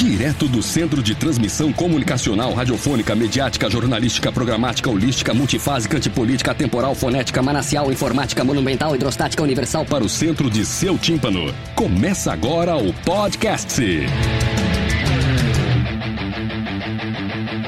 Direto do Centro de Transmissão Comunicacional, Radiofônica, Mediática, Jornalística, Programática, Holística, Multifásica, Antipolítica, Temporal, Fonética, Manacial, Informática, Monumental, Hidrostática, Universal para o centro de seu tímpano. Começa agora o podcast.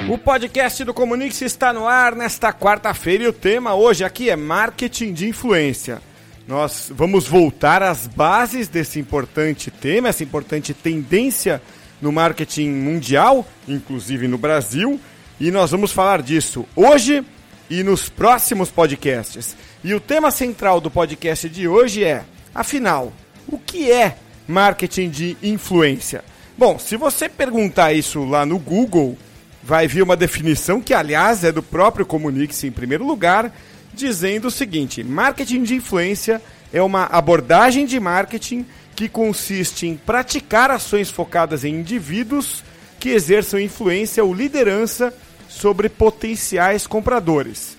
O podcast do Comunix está no ar nesta quarta-feira e o tema hoje aqui é marketing de influência. Nós vamos voltar às bases desse importante tema, essa importante tendência no marketing mundial, inclusive no Brasil, e nós vamos falar disso hoje e nos próximos podcasts. E o tema central do podcast de hoje é, afinal, o que é marketing de influência? Bom, se você perguntar isso lá no Google, vai vir uma definição que, aliás, é do próprio Comunix em primeiro lugar, dizendo o seguinte: marketing de influência é uma abordagem de marketing que consiste em praticar ações focadas em indivíduos que exerçam influência ou liderança sobre potenciais compradores.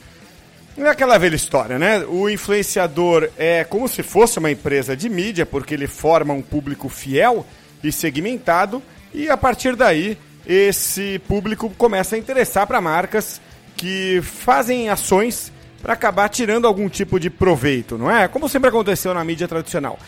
Não é aquela velha história, né? O influenciador é como se fosse uma empresa de mídia, porque ele forma um público fiel e segmentado, e a partir daí esse público começa a interessar para marcas que fazem ações para acabar tirando algum tipo de proveito, não é? Como sempre aconteceu na mídia tradicional.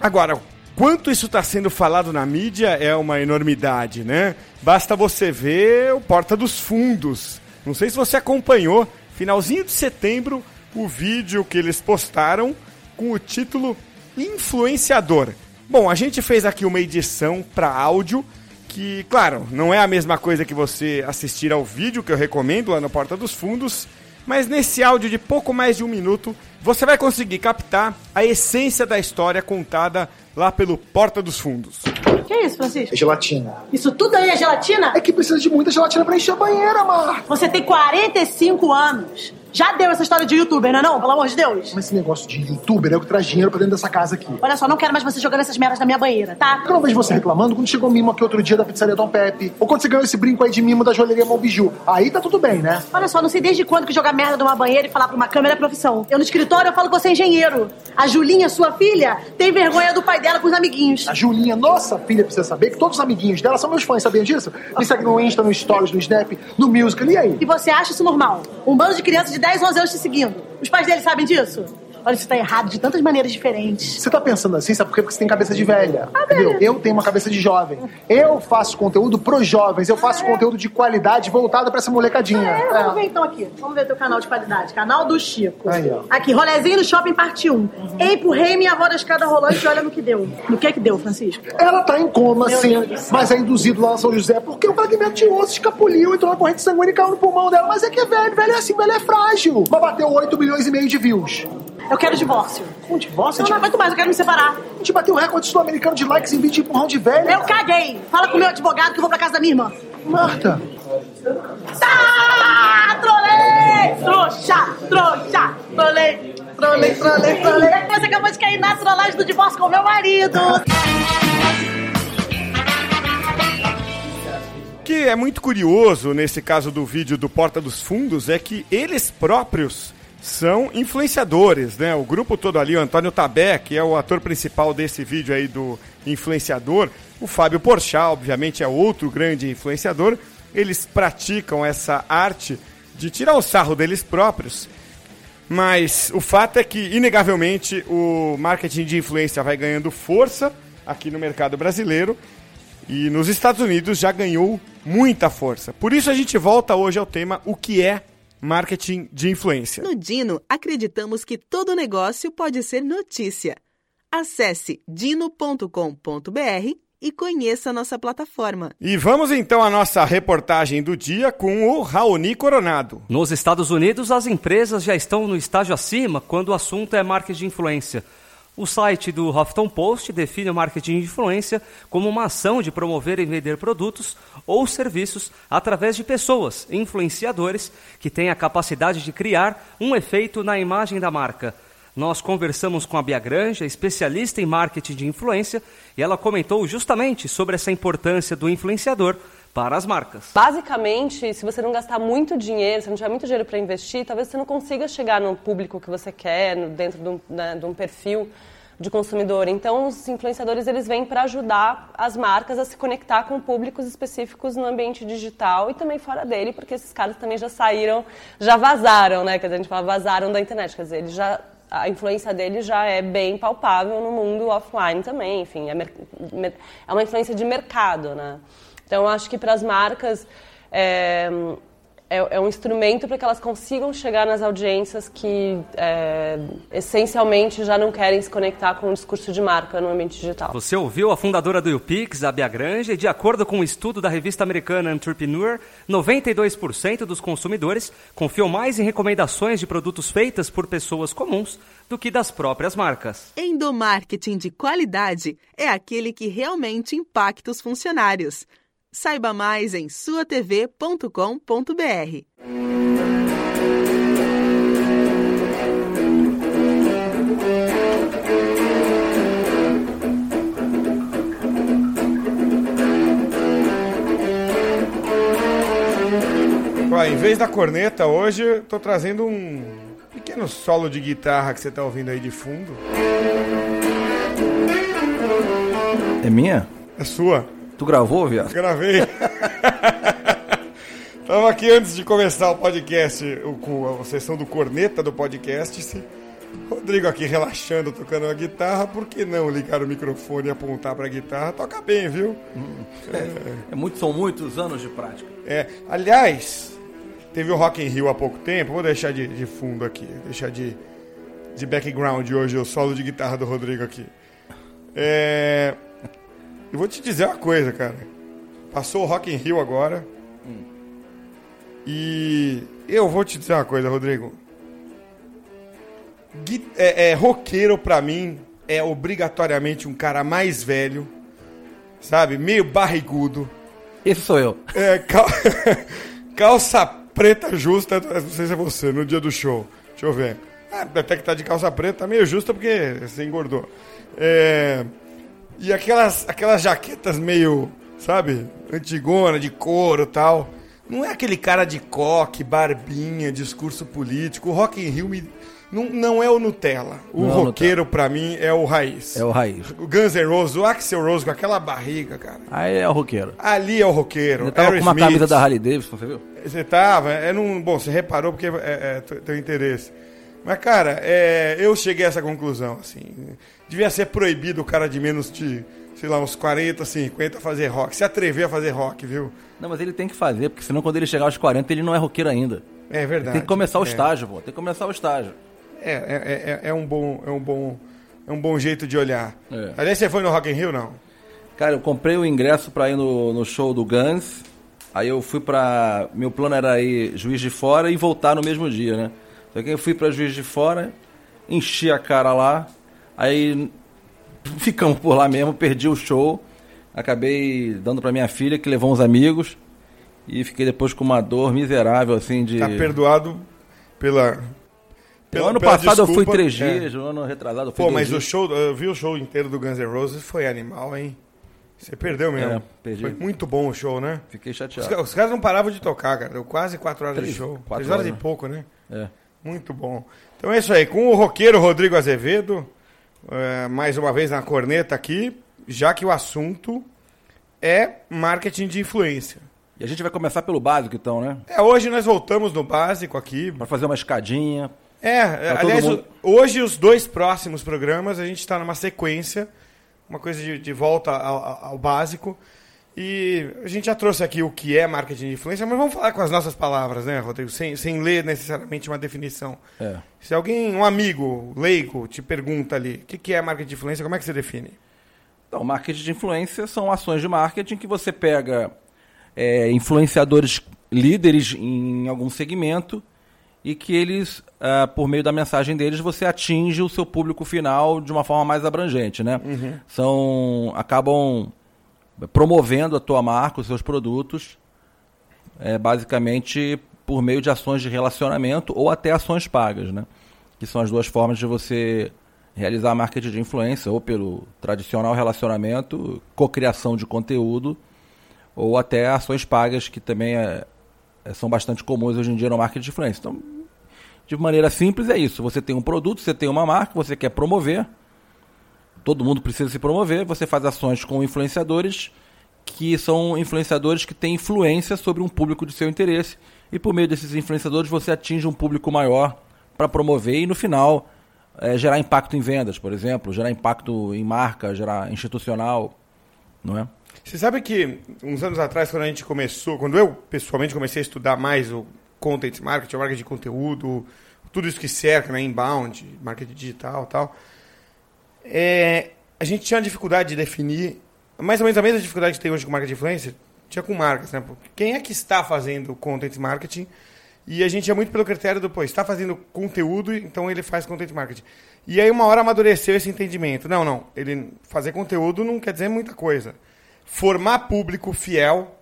Agora, quanto isso está sendo falado na mídia é uma enormidade, né? Basta você ver o Porta dos Fundos. Não sei se você acompanhou, finalzinho de setembro, o vídeo que eles postaram com o título Influenciador. Bom, a gente fez aqui uma edição para áudio que, claro, não é a mesma coisa que você assistir ao vídeo que eu recomendo lá no Porta dos Fundos, mas nesse áudio de pouco mais de um minuto você vai conseguir captar a essência da história contada lá pelo Porta dos Fundos. Que é isso, Francisco? É gelatina. Isso tudo aí é gelatina? É que precisa de muita gelatina pra encher a banheira, Mar. Você tem 45 anos. Já deu essa história de youtuber, não é não? Pelo amor de Deus. Mas esse negócio de youtuber é o que traz dinheiro pra dentro dessa casa aqui. Olha só, não quero mais você jogando essas merdas na minha banheira, tá? Eu não vejo você reclamando quando chegou mimo aqui outro dia da pizzaria Dom Pepe. Ou quando você ganhou esse brinco aí de mimo da joalheria Monbiju. Aí tá tudo bem, né? Olha só, não sei desde quando que jogar merda numa banheira e falar pra uma câmera é profissão. Eu no escritório eu falo que você é engenheiro. A Julinha, sua filha, tem vergonha do pai dela com os amiguinhos. A Julinha, nossa filha, precisa saber que todos os amiguinhos dela são meus fãs, sabiam disso? Me segue no Insta, no Stories, no Snap, no Musical, e aí? E você acha isso normal? Um bando de crianças de 10, 11 anos te seguindo. Os pais deles sabem disso? Olha, isso tá errado de tantas maneiras diferentes. Você tá pensando assim, sabe por quê? Porque você tem cabeça de velha. Ah, entendeu? velha. Eu tenho uma cabeça de jovem. Eu faço conteúdo pros jovens, eu faço conteúdo de qualidade voltado pra essa molecadinha. É, vamos É. ver então aqui. Vamos ver teu canal de qualidade. Canal do Chico. Aí, ó. Aqui, rolezinho no shopping parte 1. Empurrei minha avó da escada rolante e olha no que deu. No que que deu, Francisco? Ela tá em coma, Meu sim, mas é induzido lá na São José porque o fragmento de osso escapuliu, entrou na corrente sanguínea e caiu no pulmão dela. Mas é que é velho, velho é assim, velho é frágil. Mas bateu 8 milhões e meio de views. Eu quero divórcio. Um divórcio? Eu não A gente, aguento mais, eu quero me separar. a gente bateu o recorde sul-americano de likes em vídeo de empurrão de velho. Eu caguei. Fala com o meu advogado que eu vou pra casa da minha irmã. Marta, Tá! Trolei! Trouxa! Trouxa! Trolei! Trolei, trolei, trolei. Você acabou de cair na trollagem do divórcio com o meu marido. O que é muito curioso nesse caso do vídeo do Porta dos Fundos é que eles próprios são influenciadores, né? O grupo todo ali, o Antônio Tabé, que é o ator principal desse vídeo aí do influenciador, o Fábio Porchat, obviamente, é outro grande influenciador. Eles praticam essa arte de tirar o sarro deles próprios. Mas o fato é que, inegavelmente, o marketing de influência vai ganhando força aqui no mercado brasileiro e nos Estados Unidos já ganhou muita força. Por isso a gente volta hoje ao tema o que é marketing de influência. No Dino, acreditamos que todo negócio pode ser notícia. Acesse dino.com.br e conheça nossa plataforma. E vamos então à nossa reportagem do dia com o Raoni Coronado. Nos Estados Unidos, as empresas já estão no estágio acima quando o assunto é marketing de influência. O site do Huffington Post define o marketing de influência como uma ação de promover e vender produtos ou serviços através de pessoas, influenciadores, que têm a capacidade de criar um efeito na imagem da marca. Nós conversamos com a Bia Granja, especialista em marketing de influência, e ela comentou justamente sobre essa importância do influenciador para as marcas. Basicamente, se você não gastar muito dinheiro, se não tiver muito dinheiro para investir, talvez você não consiga chegar no público que você quer, dentro de um, né, de um perfil de consumidor. Então, os influenciadores eles vêm para ajudar as marcas a se conectar com públicos específicos no ambiente digital e também fora dele, porque esses caras também já saíram, já vazaram, né? Quer dizer, a gente fala vazaram da internet, quer dizer, eles já a influência dele já é bem palpável no mundo offline também, enfim, é, é uma influência de mercado, né? Então, acho que para as marcas é, é, é, um instrumento para que elas consigam chegar nas audiências que é, essencialmente já não querem se conectar com o discurso de marca no ambiente digital. Você ouviu a fundadora do YouPix, a Bia Grange, e de acordo com um estudo da revista americana Entrepreneur, 92% dos consumidores confiam mais em recomendações de produtos feitas por pessoas comuns do que das próprias marcas. Endomarketing de qualidade é aquele que realmente impacta os funcionários. Saiba mais em suatv.com.br. Ó, em vez da corneta, hoje eu tô trazendo um pequeno solo de guitarra que você tá ouvindo aí de fundo. É minha? É sua. Tu gravou, viado? Gravei. Estava aqui antes de começar o podcast, com a sessão do corneta do podcast. Rodrigo aqui relaxando, tocando a guitarra. Por que não ligar o microfone e apontar para a guitarra? Toca bem, viu? É, é muito, são muitos anos de prática. É, aliás, teve o Rock in Rio há pouco tempo. Vou deixar de, de fundo aqui, deixar de, de background hoje o solo de guitarra do Rodrigo aqui. É, eu vou te dizer uma coisa, cara. Passou o Rock in Rio agora. Hum. E eu vou te dizer uma coisa, Rodrigo. É, é, roqueiro, pra mim, é obrigatoriamente um cara mais velho, sabe? Meio barrigudo. Esse sou eu. É, cal... calça preta justa, não sei se é você, no dia do show. Deixa eu ver. Ah, até que tá de calça preta, tá meio justa porque você engordou. É... E aquelas, aquelas jaquetas meio, sabe, antigona, de couro tal. Não é aquele cara de coque, barbinha, discurso político. O Rock in Rio me... não, não é o Nutella. O não é roqueiro, pra mim, é o raiz. É o raiz. O Guns N' Roses, o Axel Rose com aquela barriga, cara. Aí é o roqueiro. Ali é o roqueiro. Ele tava com uma Smith. camisa da Harley Davidson, você viu? Você tava. É num, bom, você reparou porque é, é teu interesse. Mas, cara, é, eu cheguei a essa conclusão, assim. Devia ser proibido o cara de menos de, sei lá, uns 40, 50 fazer rock. Se atrever a fazer rock, viu? Não, mas ele tem que fazer, porque senão quando ele chegar aos 40 ele não é roqueiro ainda. É verdade. Ele tem que começar o é. estágio, pô. Tem que começar o estágio. É, é, é, é, um bom, é um bom, é um bom jeito de olhar. É. Aliás, você foi no Rock in Rio, não? Cara, eu comprei o ingresso pra ir no, no show do Guns. Aí eu fui pra... Meu plano era ir Juiz de Fora e voltar no mesmo dia, né? Só que eu fui para Juiz de Fora, enchi a cara lá, aí ficamos por lá mesmo, perdi o show, acabei dando para minha filha que levou uns amigos e fiquei depois com uma dor miserável assim de. Tá perdoado pela. Pela, ano pela passado desculpa, eu fui três dias, é. o ano retrasado eu fui Pô, mas dias. o show, eu vi o show inteiro do Guns N' Roses, foi animal, hein? Você perdeu mesmo. É, perdi. Foi muito bom o show, né? Fiquei chateado. Os, os caras não paravam de tocar, cara. Deu quase quatro horas três, de show. Quatro três horas, horas e né? pouco, né? É. Muito bom. Então é isso aí. Com o roqueiro Rodrigo Azevedo, é, mais uma vez na corneta aqui, já que o assunto é marketing de influência. E a gente vai começar pelo básico, então, né? É, hoje nós voltamos no básico aqui. Para fazer uma escadinha. É, aliás, mundo... hoje os dois próximos programas a gente está numa sequência, uma coisa de, de volta ao, ao básico. E a gente já trouxe aqui o que é marketing de influência, mas vamos falar com as nossas palavras, né, Rodrigo? Sem, sem ler necessariamente uma definição. É. Se alguém, um amigo leigo, te pergunta ali o que, que é marketing de influência, como é que você define? Então, marketing de influência são ações de marketing que você pega é, influenciadores líderes em algum segmento e que eles, uh, por meio da mensagem deles, você atinge o seu público final de uma forma mais abrangente, né? Uhum. São, acabam promovendo a tua marca, os seus produtos, é, basicamente por meio de ações de relacionamento ou até ações pagas, né? que são as duas formas de você realizar marketing de influência, ou pelo tradicional relacionamento, cocriação de conteúdo, ou até ações pagas, que também é, é, são bastante comuns hoje em dia no marketing de influência. Então, de maneira simples, é isso. Você tem um produto, você tem uma marca, você quer promover, todo mundo precisa se promover, você faz ações com influenciadores que são influenciadores que têm influência sobre um público de seu interesse e por meio desses influenciadores você atinge um público maior para promover e no final é, gerar impacto em vendas, por exemplo, gerar impacto em marca, gerar institucional, não é? Você sabe que uns anos atrás, quando a gente começou, quando eu pessoalmente comecei a estudar mais o content marketing, o marketing de conteúdo, tudo isso que cerca, né, inbound, marketing digital, tal, é, a gente tinha dificuldade de definir, mais ou menos a mesma dificuldade que tem hoje com marketing de influência, tinha com marcas, né? Quem é que está fazendo content marketing? E a gente ia muito pelo critério do, pô, está fazendo conteúdo, então ele faz content marketing. E aí uma hora amadureceu esse entendimento. Não, não, ele fazer conteúdo não quer dizer muita coisa. Formar público fiel,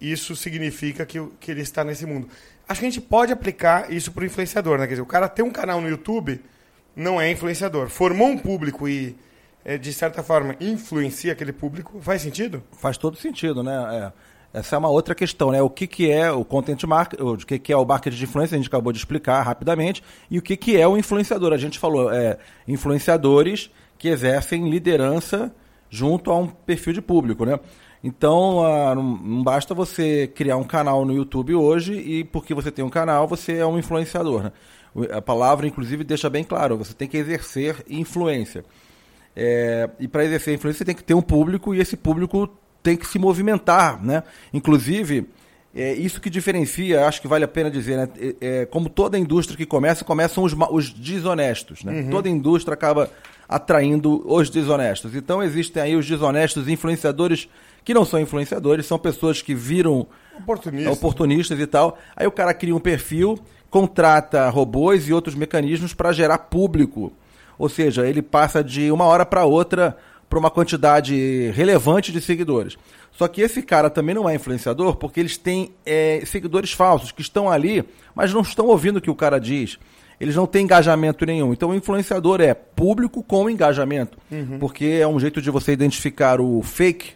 isso significa que, que ele está nesse mundo. Acho que a gente pode aplicar isso para o influenciador, né? Quer dizer, o cara tem um canal no YouTube, não é influenciador. Formou um público e é, de certa forma, influencia aquele público, faz sentido? Faz todo sentido, né? É. Essa é uma outra questão, né? O que, que é o content marketing, o que, que é o marketing de influência, a gente acabou de explicar rapidamente, e o que, que é o influenciador. A gente falou, é, influenciadores que exercem liderança junto a um perfil de público, né? Então, ah, não basta você criar um canal no YouTube hoje e porque você tem um canal, você é um influenciador. Né? A palavra, inclusive, deixa bem claro, você tem que exercer influência. É, e para exercer influência você tem que ter um público e esse público tem que se movimentar, né? Inclusive, é isso que diferencia, acho que vale a pena dizer, né? É, é como toda indústria que começa, começam os, os desonestos, né? Uhum. Toda indústria acaba atraindo os desonestos. Então existem aí os desonestos influenciadores que não são influenciadores, são pessoas que viram oportunistas, oportunistas e tal. Aí o cara cria um perfil, contrata robôs e outros mecanismos para gerar público ou seja, ele passa de uma hora para outra para uma quantidade relevante de seguidores. Só que esse cara também não é influenciador porque eles têm é, seguidores falsos que estão ali, mas não estão ouvindo o que o cara diz. Eles não têm engajamento nenhum. Então, o influenciador é público com engajamento. Uhum. Porque é um jeito de você identificar o fake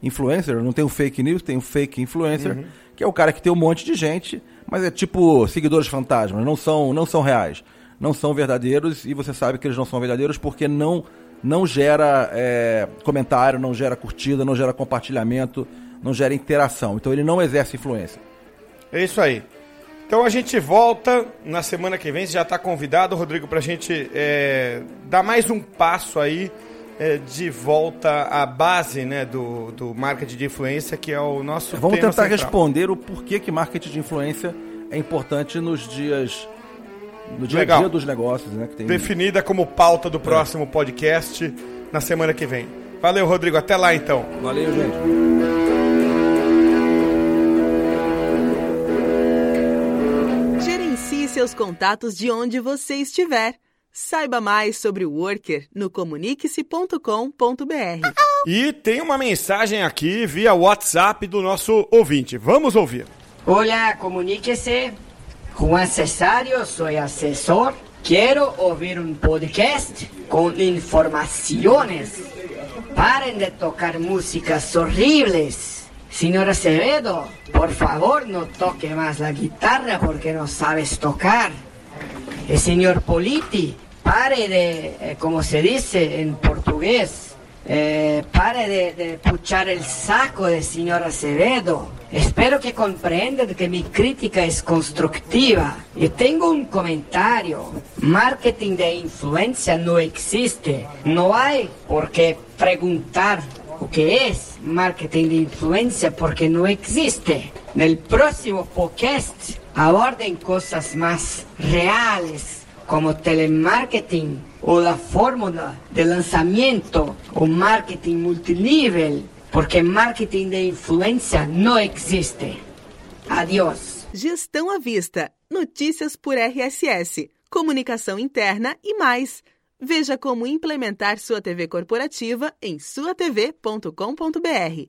influencer. Não tem o fake news, tem o fake influencer, uhum. Que é o cara que tem um monte de gente, mas é tipo seguidores fantasmas, não são, não são reais não são verdadeiros e você sabe que eles não são verdadeiros porque não, não gera é, comentário, não gera curtida, não gera compartilhamento, não gera interação. Então ele não exerce influência. É isso aí. Então a gente volta na semana que vem. Você já está convidado, Rodrigo, para a gente é, dar mais um passo aí de volta à base né, do, do marketing de influência, que é o nosso Vamos tentar central. responder o porquê que marketing de influência é importante nos dias no dia a dia dos negócios, né? Tem... Definida como pauta do próximo é. podcast na semana que vem. Valeu, Rodrigo. Até lá, então. Valeu, gente. Gerencie seus contatos de onde você estiver. Saiba mais sobre o Worker no comunique-se.com.br. E tem uma mensagem aqui via WhatsApp do nosso ouvinte. Vamos ouvir. Olá, comunique-se. Juan Cesario, soy asesor. Quiero oír un podcast con informaciones. Paren de tocar músicas horribles. Señora Acevedo, por favor no toque más la guitarra porque no sabes tocar. El señor Politi, pare de, eh, como se dice en portugués, eh, pare de, de puchar el saco del señor Acevedo. Espero que comprendan que mi crítica es constructiva. Yo tengo un comentario. Marketing de influencia no existe. No hay por qué preguntar o que es marketing de influencia porque no existe. En el próximo podcast aborden cosas más reales como telemarketing o la fórmula de lanzamiento o marketing multinivel porque marketing de influência não existe. Adiós. Gestão à vista, notícias por RSS, comunicação interna e mais. Veja como implementar sua TV corporativa em suatv.com.br.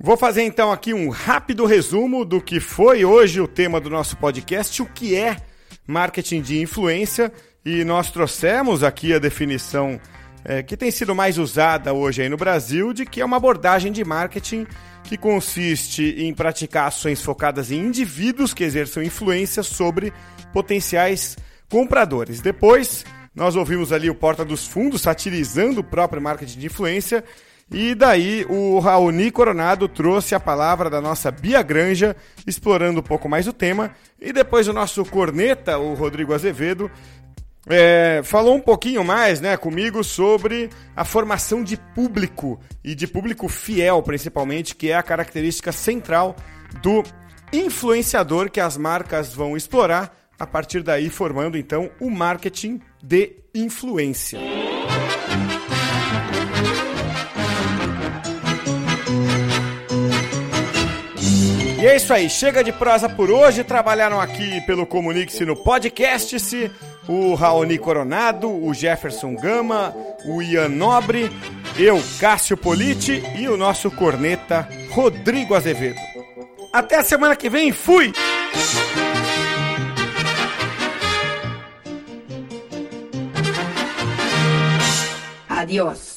Vou fazer então aqui um rápido resumo do que foi hoje o tema do nosso podcast, o que é marketing de influência. E nós trouxemos aqui a definição é, que tem sido mais usada hoje aí no Brasil de que é uma abordagem de marketing que consiste em praticar ações focadas em indivíduos que exerçam influência sobre potenciais compradores. Depois, nós ouvimos ali o Porta dos Fundos satirizando o próprio marketing de influência. E daí o Raoni Coronado trouxe a palavra da nossa Bia Granja, explorando um pouco mais o tema. E depois o nosso corneta, o Rodrigo Azevedo, é, falou um pouquinho mais né, comigo sobre a formação de público e de público fiel, principalmente, que é a característica central do influenciador que as marcas vão explorar, a partir daí formando então o marketing de influência. E é isso aí, chega de prosa por hoje. Trabalharam aqui pelo Comunique-se no podcast-se o Raoni Coronado, o Jefferson Gama, o Ian Nobre, eu, Cássio Politi e o nosso corneta Rodrigo Azevedo. Até a semana que vem, fui! Adiós.